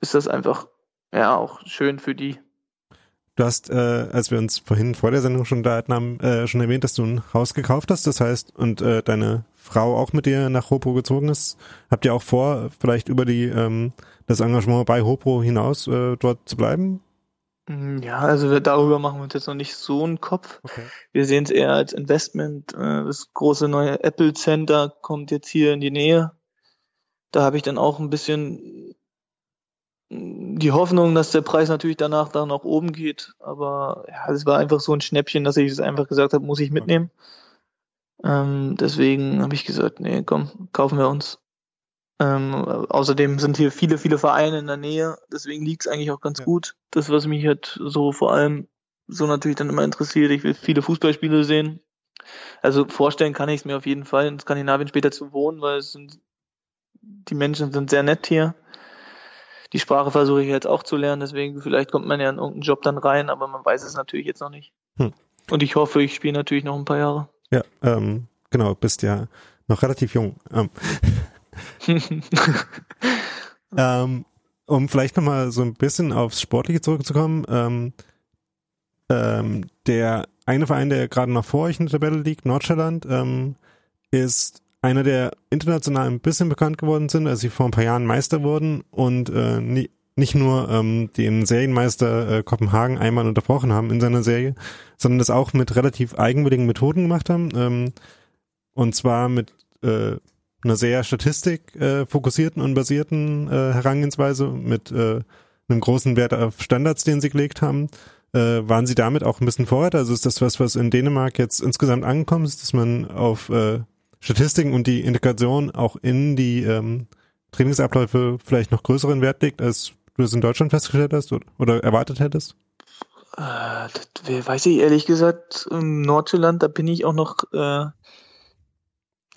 ist das einfach ja auch schön für die. Du hast, äh, als wir uns vorhin vor der Sendung schon unterhalten haben, äh, schon erwähnt, dass du ein Haus gekauft hast. Das heißt, und äh, deine Frau auch mit dir nach Hopro gezogen ist. Habt ihr auch vor, vielleicht über die ähm, das Engagement bei Hopro hinaus äh, dort zu bleiben? Mm, ja, also darüber machen wir uns jetzt noch nicht so einen Kopf. Okay. Wir sehen es eher als Investment. Äh, das große neue Apple Center kommt jetzt hier in die Nähe. Da habe ich dann auch ein bisschen die Hoffnung, dass der Preis natürlich danach dann nach oben geht. Aber ja, es war einfach so ein Schnäppchen, dass ich es einfach gesagt habe, muss ich mitnehmen. Ähm, deswegen habe ich gesagt, nee, komm, kaufen wir uns. Ähm, außerdem sind hier viele, viele Vereine in der Nähe, deswegen liegt es eigentlich auch ganz ja. gut. Das, was mich halt so vor allem so natürlich dann immer interessiert, ich will viele Fußballspiele sehen. Also vorstellen kann ich es mir auf jeden Fall, in Skandinavien später zu wohnen, weil es sind, die Menschen sind sehr nett hier die Sprache versuche ich jetzt auch zu lernen, deswegen vielleicht kommt man ja in irgendeinen Job dann rein, aber man weiß es natürlich jetzt noch nicht. Hm. Und ich hoffe, ich spiele natürlich noch ein paar Jahre. Ja, ähm, genau, bist ja noch relativ jung. Ähm. ähm, um vielleicht nochmal so ein bisschen aufs Sportliche zurückzukommen, ähm, ähm, der eine Verein, der gerade noch vor euch in der Tabelle liegt, Nordschelland, ähm, ist einer, der international ein bisschen bekannt geworden sind, als sie vor ein paar Jahren Meister wurden und äh, nie, nicht nur ähm, den Serienmeister äh, Kopenhagen einmal unterbrochen haben in seiner Serie, sondern das auch mit relativ eigenwilligen Methoden gemacht haben. Ähm, und zwar mit äh, einer sehr statistik äh, fokussierten und basierten äh, Herangehensweise, mit äh, einem großen Wert auf Standards, den sie gelegt haben. Äh, waren sie damit auch ein bisschen Vorreiter? Also ist das was, was in Dänemark jetzt insgesamt angekommen ist, dass man auf äh, Statistiken und die Integration auch in die ähm, Trainingsabläufe vielleicht noch größeren Wert legt, als du es in Deutschland festgestellt hast oder, erwartet hättest? Äh, das weiß ich ehrlich gesagt. Im Nordjylland, da bin ich auch noch, äh,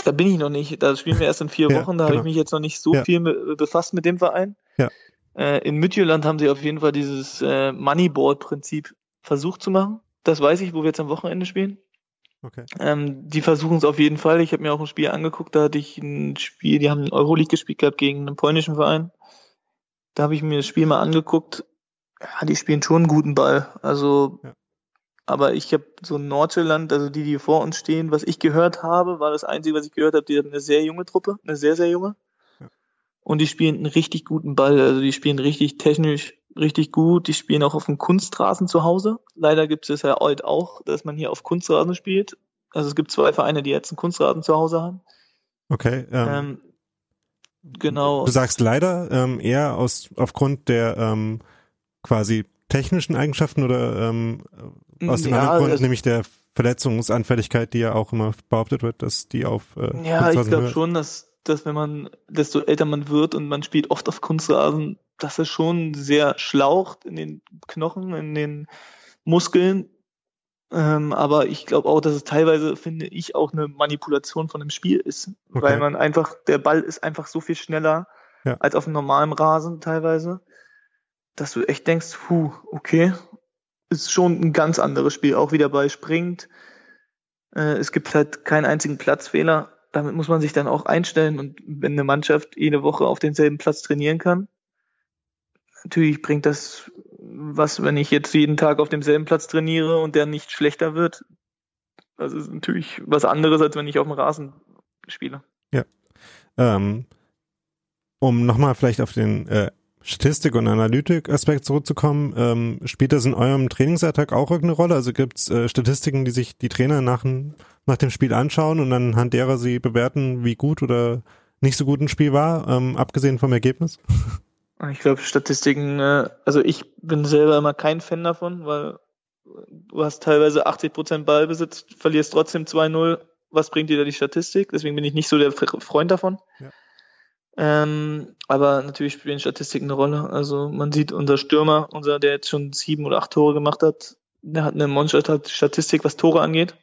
Da bin ich noch nicht. Da spielen wir erst in vier Wochen. Ja, da genau. habe ich mich jetzt noch nicht so ja. viel befasst mit dem Verein. Ja. Äh, in Midtjylland haben sie auf jeden Fall dieses äh, Moneyball-Prinzip versucht zu machen. Das weiß ich, wo wir jetzt am Wochenende spielen. Okay. Ähm, die versuchen es auf jeden Fall. Ich habe mir auch ein Spiel angeguckt, da hatte ich ein Spiel, die haben Euroleague gespielt gehabt gegen einen polnischen Verein. Da habe ich mir das Spiel mal angeguckt. Ja, die spielen schon einen guten Ball. Also, ja. aber ich habe so Nordjylland, also die, die vor uns stehen, was ich gehört habe, war das Einzige, was ich gehört habe, die haben eine sehr junge Truppe, eine sehr, sehr junge. Ja. Und die spielen einen richtig guten Ball. Also die spielen richtig technisch richtig gut. Die spielen auch auf dem Kunstrasen zu Hause. Leider gibt es ja heute auch, dass man hier auf Kunstrasen spielt. Also es gibt zwei Vereine, die jetzt einen Kunstrasen zu Hause haben. Okay. Ähm, ähm, genau. Du sagst leider ähm, eher aus aufgrund der ähm, quasi technischen Eigenschaften oder ähm, aus dem ja, anderen Grund, nämlich der Verletzungsanfälligkeit, die ja auch immer behauptet wird, dass die auf äh, Ja, ich glaube schon, dass dass wenn man, desto älter man wird und man spielt oft auf Kunstrasen, dass es schon sehr schlaucht in den Knochen, in den Muskeln. Ähm, aber ich glaube auch, dass es teilweise, finde ich, auch eine Manipulation von dem Spiel ist. Okay. Weil man einfach, der Ball ist einfach so viel schneller ja. als auf einem normalen Rasen teilweise, dass du echt denkst, puh, okay, ist schon ein ganz anderes Spiel. Auch wie der Ball springt. Äh, es gibt halt keinen einzigen Platzfehler damit muss man sich dann auch einstellen und wenn eine Mannschaft jede Woche auf denselben Platz trainieren kann, natürlich bringt das was, wenn ich jetzt jeden Tag auf demselben Platz trainiere und der nicht schlechter wird. Das ist natürlich was anderes, als wenn ich auf dem Rasen spiele. Ja. Ähm, um nochmal vielleicht auf den äh, Statistik- und Analytik-Aspekt zurückzukommen, ähm, spielt das in eurem Trainingsalltag auch irgendeine Rolle? Also gibt es äh, Statistiken, die sich die Trainer nach, nach dem Spiel anschauen und anhand derer sie bewerten, wie gut oder nicht so gut ein Spiel war, ähm, abgesehen vom Ergebnis? Ich glaube, Statistiken, äh, also ich bin selber immer kein Fan davon, weil du hast teilweise 80 Prozent Ballbesitz, verlierst trotzdem 2-0. Was bringt dir da die Statistik? Deswegen bin ich nicht so der Freund davon. Ja. Ähm, aber natürlich spielen Statistiken eine Rolle. Also man sieht unser Stürmer, unser, der jetzt schon sieben oder acht Tore gemacht hat, der hat eine Monster-Statistik, was Tore angeht.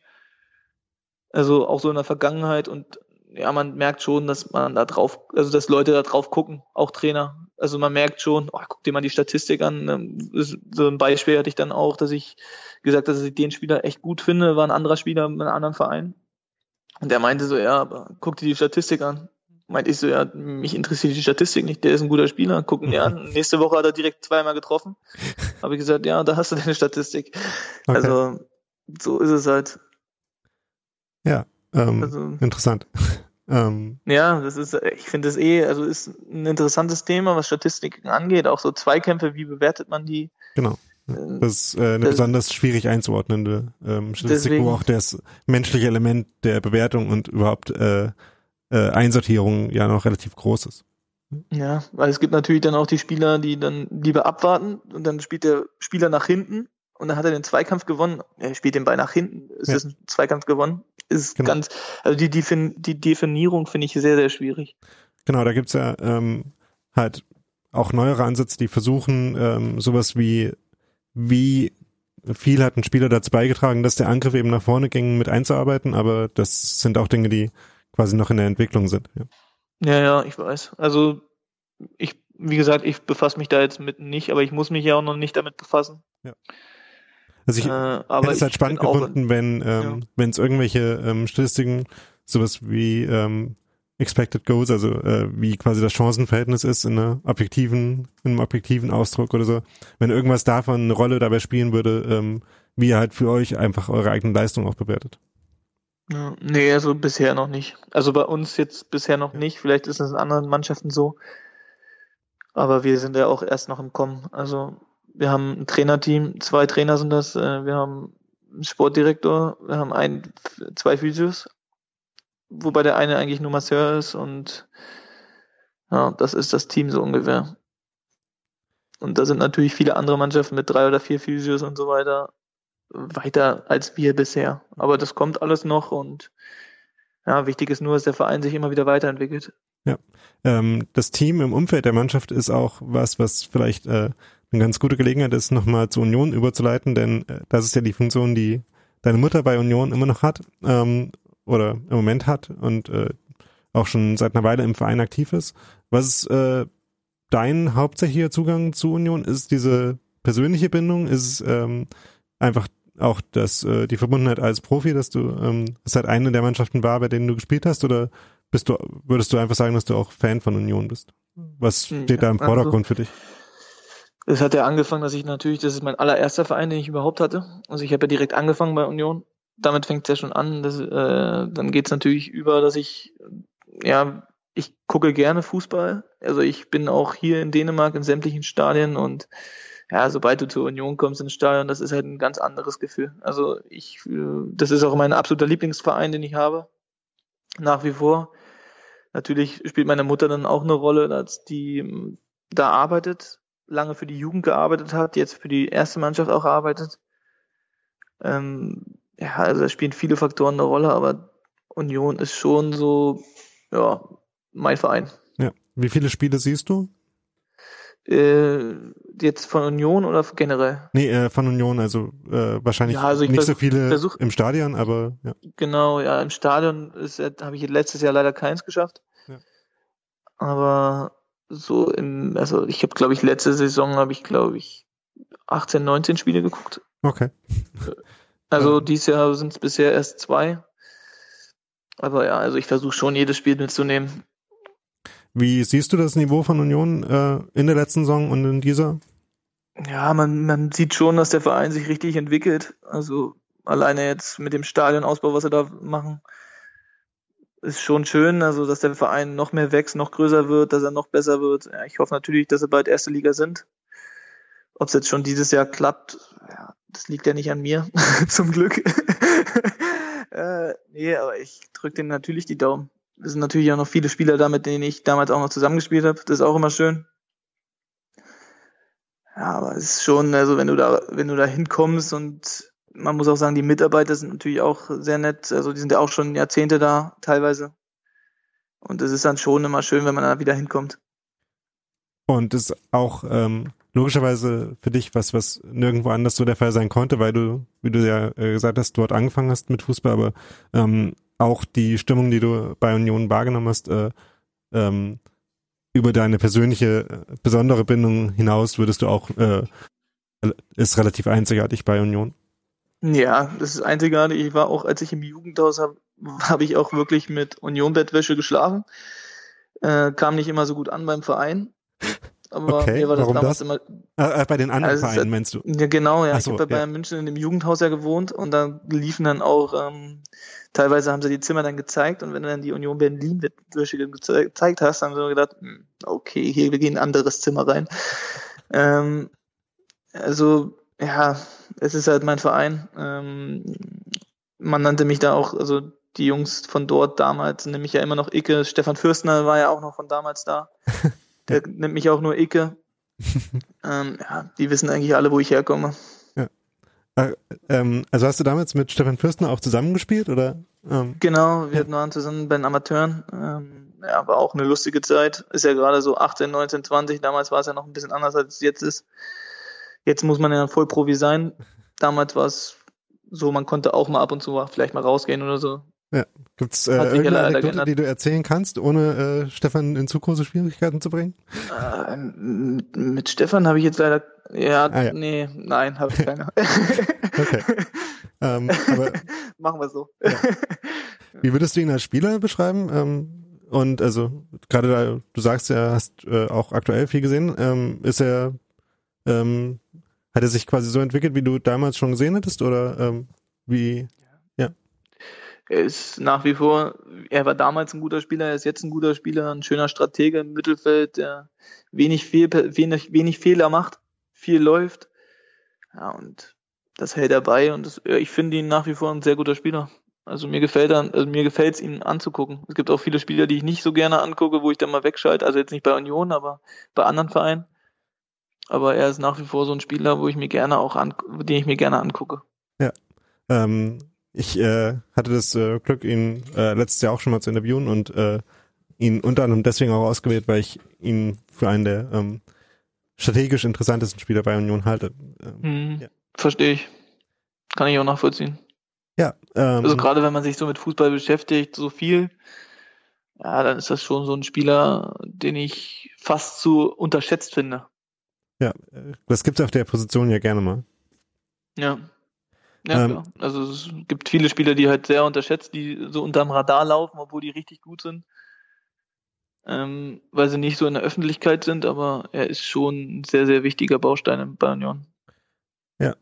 Also auch so in der Vergangenheit und ja, man merkt schon, dass man da drauf, also dass Leute da drauf gucken, auch Trainer. Also man merkt schon, oh, guck dir mal die Statistik an. Ähm, so ein Beispiel hatte ich dann auch, dass ich gesagt, dass ich den Spieler echt gut finde, war ein anderer Spieler mit einem anderen Verein. Und der meinte so, ja, aber guck dir die Statistik an meinte ich so, ja, mich interessiert die Statistik nicht, der ist ein guter Spieler, gucken wir an. Nächste Woche hat er direkt zweimal getroffen. Habe ich gesagt, ja, da hast du deine Statistik. Okay. Also so ist es halt. Ja, ähm, also, interessant. Ähm, ja, das ist, ich finde das eh, also ist ein interessantes Thema, was Statistiken angeht. Auch so Zweikämpfe, wie bewertet man die? Genau. Äh, das ist äh, eine das, besonders schwierig einzuordnende ähm, Statistik, deswegen, wo auch das menschliche Element der Bewertung und überhaupt äh, äh, Einsortierung ja noch relativ groß ist. Ja, weil es gibt natürlich dann auch die Spieler, die dann lieber abwarten und dann spielt der Spieler nach hinten und dann hat er den Zweikampf gewonnen. Er spielt den Ball nach hinten. Ist ja. das ein Zweikampf gewonnen? Ist genau. ganz, also die, die, die Definierung finde ich sehr, sehr schwierig. Genau, da gibt's ja ähm, halt auch neuere Ansätze, die versuchen, ähm, sowas wie, wie viel hat ein Spieler dazu beigetragen, dass der Angriff eben nach vorne ging, mit einzuarbeiten, aber das sind auch Dinge, die quasi noch in der Entwicklung sind. Ja, ja, ja ich weiß. Also ich, wie gesagt, ich befasse mich da jetzt mit nicht, aber ich muss mich ja auch noch nicht damit befassen. Ja. Also ich äh, hätte es halt spannend gefunden, auch, wenn ähm, ja. wenn es irgendwelche ähm, Statistiken, sowas wie ähm, Expected Goals, also äh, wie quasi das Chancenverhältnis ist in einer objektiven, in einem objektiven Ausdruck oder so, wenn irgendwas davon eine Rolle dabei spielen würde, ähm, wie ihr halt für euch einfach eure eigene Leistung auch bewertet. Ja, nee, also bisher noch nicht. Also bei uns jetzt bisher noch nicht. Vielleicht ist es in anderen Mannschaften so. Aber wir sind ja auch erst noch im Kommen. Also wir haben ein Trainerteam, zwei Trainer sind das. Äh, wir haben einen Sportdirektor, wir haben ein, zwei Physios, wobei der eine eigentlich nur Masseur ist und ja, das ist das Team so ungefähr. Und da sind natürlich viele andere Mannschaften mit drei oder vier Physios und so weiter weiter als wir bisher. Aber das kommt alles noch und ja, wichtig ist nur, dass der Verein sich immer wieder weiterentwickelt. Ja, ähm, das Team im Umfeld der Mannschaft ist auch was, was vielleicht äh, eine ganz gute Gelegenheit ist, nochmal zur Union überzuleiten, denn äh, das ist ja die Funktion, die deine Mutter bei Union immer noch hat. Ähm, oder im Moment hat und äh, auch schon seit einer Weile im Verein aktiv ist. Was ist äh, dein hauptsächlicher Zugang zu Union? Ist diese persönliche Bindung? Ist es ähm, einfach auch das, äh, die Verbundenheit als Profi, dass du ähm, es halt eine der Mannschaften war, bei denen du gespielt hast, oder bist du, würdest du einfach sagen, dass du auch Fan von Union bist? Was steht ja, da im Vordergrund also, für dich? Es hat ja angefangen, dass ich natürlich, das ist mein allererster Verein, den ich überhaupt hatte. Also ich habe ja direkt angefangen bei Union. Damit fängt es ja schon an. Dass, äh, dann geht es natürlich über, dass ich, ja, ich gucke gerne Fußball. Also ich bin auch hier in Dänemark in sämtlichen Stadien und ja, sobald du zur Union kommst ins Stadion, das ist halt ein ganz anderes Gefühl. Also ich, äh, das ist auch mein absoluter Lieblingsverein, den ich habe. Nach wie vor. Natürlich spielt meine Mutter dann auch eine Rolle, dass die ähm, da arbeitet, lange für die Jugend gearbeitet hat, jetzt für die erste Mannschaft auch arbeitet. Ähm, ja, also da spielen viele Faktoren eine Rolle, aber Union ist schon so, ja, mein Verein. Ja. Wie viele Spiele siehst du? Äh, jetzt von Union oder generell? Nee, äh, von Union, also äh, wahrscheinlich ja, also nicht so viele versuch, im Stadion, aber ja. Genau, ja, im Stadion habe ich letztes Jahr leider keins geschafft. Ja. Aber so im, also ich habe, glaube ich, letzte Saison habe ich, glaube ich, 18, 19 Spiele geguckt. Okay. Also dieses Jahr sind es bisher erst zwei. Aber ja, also ich versuche schon jedes Spiel mitzunehmen. Wie siehst du das Niveau von Union äh, in der letzten Saison und in dieser? Ja, man, man sieht schon, dass der Verein sich richtig entwickelt. Also alleine jetzt mit dem Stadionausbau, was sie da machen, ist schon schön. Also, dass der Verein noch mehr wächst, noch größer wird, dass er noch besser wird. Ja, ich hoffe natürlich, dass sie bald erste Liga sind. Ob es jetzt schon dieses Jahr klappt, ja, das liegt ja nicht an mir, zum Glück. äh, nee, aber ich drücke denen natürlich die Daumen. Es sind natürlich auch noch viele Spieler da, mit denen ich damals auch noch zusammengespielt habe. Das ist auch immer schön. Ja, aber es ist schon, also wenn du da, wenn du da hinkommst und man muss auch sagen, die Mitarbeiter sind natürlich auch sehr nett. Also die sind ja auch schon Jahrzehnte da, teilweise. Und es ist dann schon immer schön, wenn man da wieder hinkommt. Und ist auch ähm, logischerweise für dich was, was nirgendwo anders so der Fall sein konnte, weil du, wie du ja äh, gesagt hast, dort angefangen hast mit Fußball, aber ähm, auch die Stimmung, die du bei Union wahrgenommen hast, äh, ähm, über deine persönliche äh, besondere Bindung hinaus würdest du auch, äh, ist relativ einzigartig bei Union. Ja, das ist einzigartig. Ich war auch, als ich im Jugendhaus habe, habe ich auch wirklich mit Union-Bettwäsche geschlafen. Äh, kam nicht immer so gut an beim Verein. Aber okay, mir war das warum damals das? immer. Äh, bei den anderen also, Vereinen meinst du? Ja, genau, ja. So, ich habe bei ja. Bayern München in dem Jugendhaus ja gewohnt und da liefen dann auch, ähm, teilweise haben sie die Zimmer dann gezeigt und wenn du dann die Union Berlin gezeigt hast, haben sie gedacht, hm, okay, hier, wir gehen in ein anderes Zimmer rein. Ähm, also, ja, es ist halt mein Verein. Ähm, man nannte mich da auch, also die Jungs von dort damals, nämlich ja immer noch Icke, Stefan Fürstner war ja auch noch von damals da. Der nennt mich auch nur Icke. ähm, ja, die wissen eigentlich alle, wo ich herkomme. Ja. Äh, ähm, also hast du damals mit Stefan Fürstner auch zusammengespielt, oder? Ähm, genau, wir ja. waren zusammen bei den Amateuren. Ähm, ja, war auch eine lustige Zeit. Ist ja gerade so 18, 19, 20. Damals war es ja noch ein bisschen anders, als es jetzt ist. Jetzt muss man ja Vollprofi sein. Damals war es so, man konnte auch mal ab und zu vielleicht mal rausgehen oder so. Ja. Gibt es äh, irgendeine Anekdote, die du erzählen kannst, ohne äh, Stefan in zu große Schwierigkeiten zu bringen? Äh, mit, mit Stefan habe ich jetzt leider, ja, ah, ja. nee, nein, habe ich keine. okay. Ähm, aber, Machen wir so. Ja. Wie würdest du ihn als Spieler beschreiben? Ähm, und also gerade da, du sagst ja, hast äh, auch aktuell viel gesehen. Ähm, ist er, ähm, hat er sich quasi so entwickelt, wie du damals schon gesehen hättest? Oder ähm, wie? Er ist nach wie vor, er war damals ein guter Spieler, er ist jetzt ein guter Spieler, ein schöner Stratege im Mittelfeld, der wenig, Fehl, wenig, wenig Fehler macht, viel läuft. Ja, und das hält er bei und das, ich finde ihn nach wie vor ein sehr guter Spieler. Also mir gefällt also mir gefällt es ihn anzugucken. Es gibt auch viele Spieler, die ich nicht so gerne angucke, wo ich dann mal wegschalte. Also jetzt nicht bei Union, aber bei anderen Vereinen. Aber er ist nach wie vor so ein Spieler, wo ich mir gerne auch an, den ich mir gerne angucke. Ja. Ähm, ich äh, hatte das äh, Glück, ihn äh, letztes Jahr auch schon mal zu interviewen und äh, ihn unter anderem deswegen auch ausgewählt, weil ich ihn für einen der ähm, strategisch interessantesten Spieler bei Union halte. Ähm, hm, ja. Verstehe ich. Kann ich auch nachvollziehen. Ja. Ähm, also gerade wenn man sich so mit Fußball beschäftigt, so viel, ja, dann ist das schon so ein Spieler, den ich fast zu unterschätzt finde. Ja, das gibt es auf der Position ja gerne mal. Ja. Ja, ähm, Also es gibt viele Spieler, die halt sehr unterschätzt, die so unterm Radar laufen, obwohl die richtig gut sind. Ähm, weil sie nicht so in der Öffentlichkeit sind, aber er ist schon ein sehr, sehr wichtiger Baustein bei Union. Ja.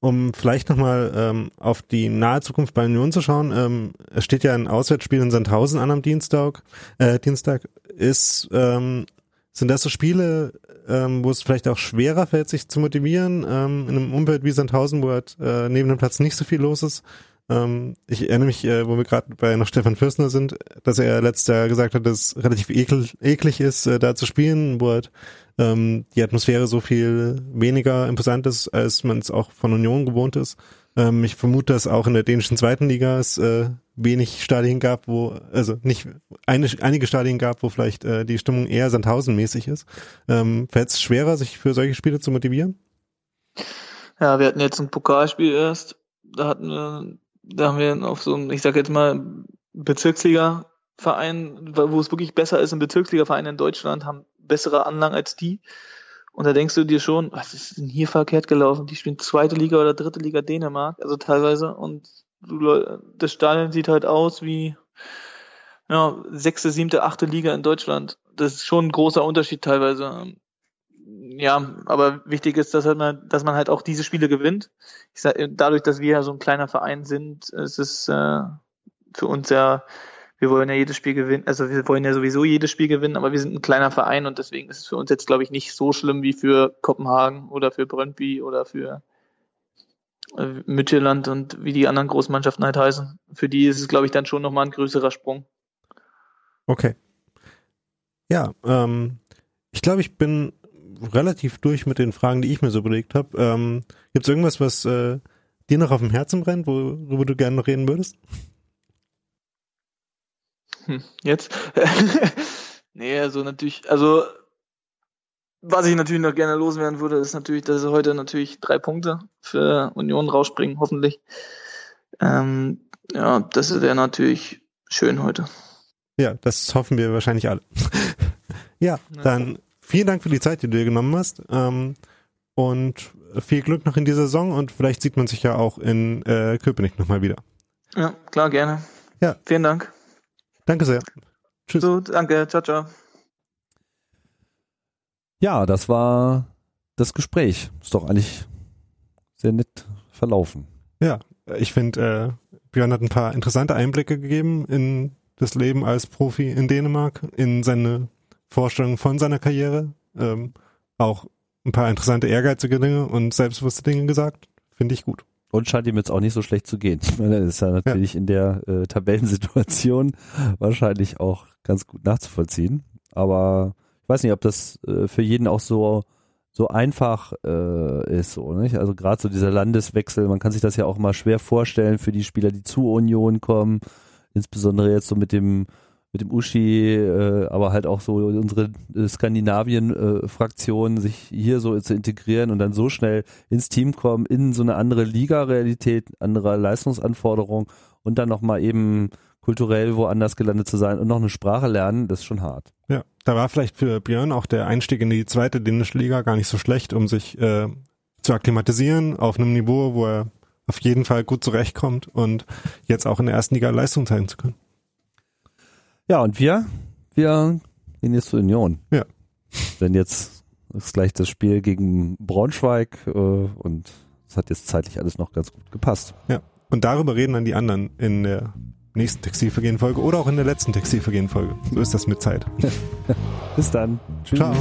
Um vielleicht nochmal ähm, auf die nahe Zukunft bei Union zu schauen, ähm, es steht ja ein Auswärtsspiel in Sandhausen an am Dienstag. Äh, Dienstag ist ähm, sind das so Spiele, ähm, wo es vielleicht auch schwerer fällt, sich zu motivieren, ähm, in einem Umfeld wie Sandhausen, wo halt äh, neben dem Platz nicht so viel los ist? Ähm, ich erinnere mich, äh, wo wir gerade bei noch Stefan Fürstner sind, dass er letztes Jahr gesagt hat, dass es relativ ekel, eklig ist, äh, da zu spielen, wo halt ähm, die Atmosphäre so viel weniger imposant ist, als man es auch von Union gewohnt ist. Ähm, ich vermute, dass auch in der dänischen zweiten Liga es äh, wenig Stadien gab, wo, also nicht eine, einige Stadien gab, wo vielleicht äh, die Stimmung eher Sandhausen-mäßig ist. Ähm, Fällt es schwerer, sich für solche Spiele zu motivieren? Ja, wir hatten jetzt ein Pokalspiel erst. Da hatten wir, da haben wir auf so einem, ich sag jetzt mal, Bezirksliga-Verein, wo es wirklich besser ist, ein Bezirksliga-Verein in Deutschland haben bessere Anlagen als die. Und da denkst du dir schon, was ist denn hier verkehrt gelaufen? Die spielen zweite Liga oder dritte Liga Dänemark, also teilweise. Und das Stadion sieht halt aus wie ja, sechste, siebte, achte Liga in Deutschland. Das ist schon ein großer Unterschied teilweise. Ja, aber wichtig ist, dass, halt man, dass man halt auch diese Spiele gewinnt. Ich sag, dadurch, dass wir ja so ein kleiner Verein sind, ist es äh, für uns ja wir wollen ja jedes Spiel gewinnen, also wir wollen ja sowieso jedes Spiel gewinnen, aber wir sind ein kleiner Verein und deswegen ist es für uns jetzt, glaube ich, nicht so schlimm wie für Kopenhagen oder für Brøndby oder für äh, Midtjylland und wie die anderen Großmannschaften halt heißen. Für die ist es, glaube ich, dann schon nochmal ein größerer Sprung. Okay. Ja, ähm, ich glaube, ich bin relativ durch mit den Fragen, die ich mir so überlegt habe. Ähm, Gibt es irgendwas, was äh, dir noch auf dem Herzen brennt, worüber du gerne noch reden würdest? Hm, jetzt? nee, also natürlich, also was ich natürlich noch gerne loswerden würde, ist natürlich, dass sie heute natürlich drei Punkte für Union rausspringen, hoffentlich. Ähm, ja, das wäre natürlich schön heute. Ja, das hoffen wir wahrscheinlich alle. ja, dann vielen Dank für die Zeit, die du dir genommen hast. Ähm, und viel Glück noch in dieser Saison und vielleicht sieht man sich ja auch in äh, Köpenick nochmal wieder. Ja, klar, gerne. Ja. Vielen Dank. Danke sehr. Tschüss. So, danke. Ciao, ciao. Ja, das war das Gespräch. Ist doch eigentlich sehr nett verlaufen. Ja, ich finde, äh, Björn hat ein paar interessante Einblicke gegeben in das Leben als Profi in Dänemark, in seine Vorstellung von seiner Karriere, ähm, auch ein paar interessante, ehrgeizige Dinge und selbstbewusste Dinge gesagt. Finde ich gut. Und scheint ihm jetzt auch nicht so schlecht zu gehen. Ich meine, das ist ja natürlich ja. in der äh, Tabellensituation wahrscheinlich auch ganz gut nachzuvollziehen. Aber ich weiß nicht, ob das äh, für jeden auch so so einfach äh, ist, so, nicht? Also gerade so dieser Landeswechsel, man kann sich das ja auch mal schwer vorstellen für die Spieler, die zu Union kommen, insbesondere jetzt so mit dem mit dem Uschi, äh, aber halt auch so unsere äh, Skandinavien-Fraktion, äh, sich hier so zu integrieren und dann so schnell ins Team kommen, in so eine andere Liga-Realität, andere Leistungsanforderung und dann nochmal eben kulturell woanders gelandet zu sein und noch eine Sprache lernen, das ist schon hart. Ja, da war vielleicht für Björn auch der Einstieg in die zweite dänische Liga gar nicht so schlecht, um sich äh, zu akklimatisieren auf einem Niveau, wo er auf jeden Fall gut zurechtkommt und jetzt auch in der ersten Liga Leistung zeigen zu können. Ja, und wir, wir gehen jetzt zur Union. Ja. Denn jetzt ist gleich das Spiel gegen Braunschweig äh, und es hat jetzt zeitlich alles noch ganz gut gepasst. Ja. Und darüber reden dann die anderen in der nächsten Textilvergehen-Folge oder auch in der letzten Textilvergehen-Folge. So ist das mit Zeit. Bis dann. Tschüss. Ciao.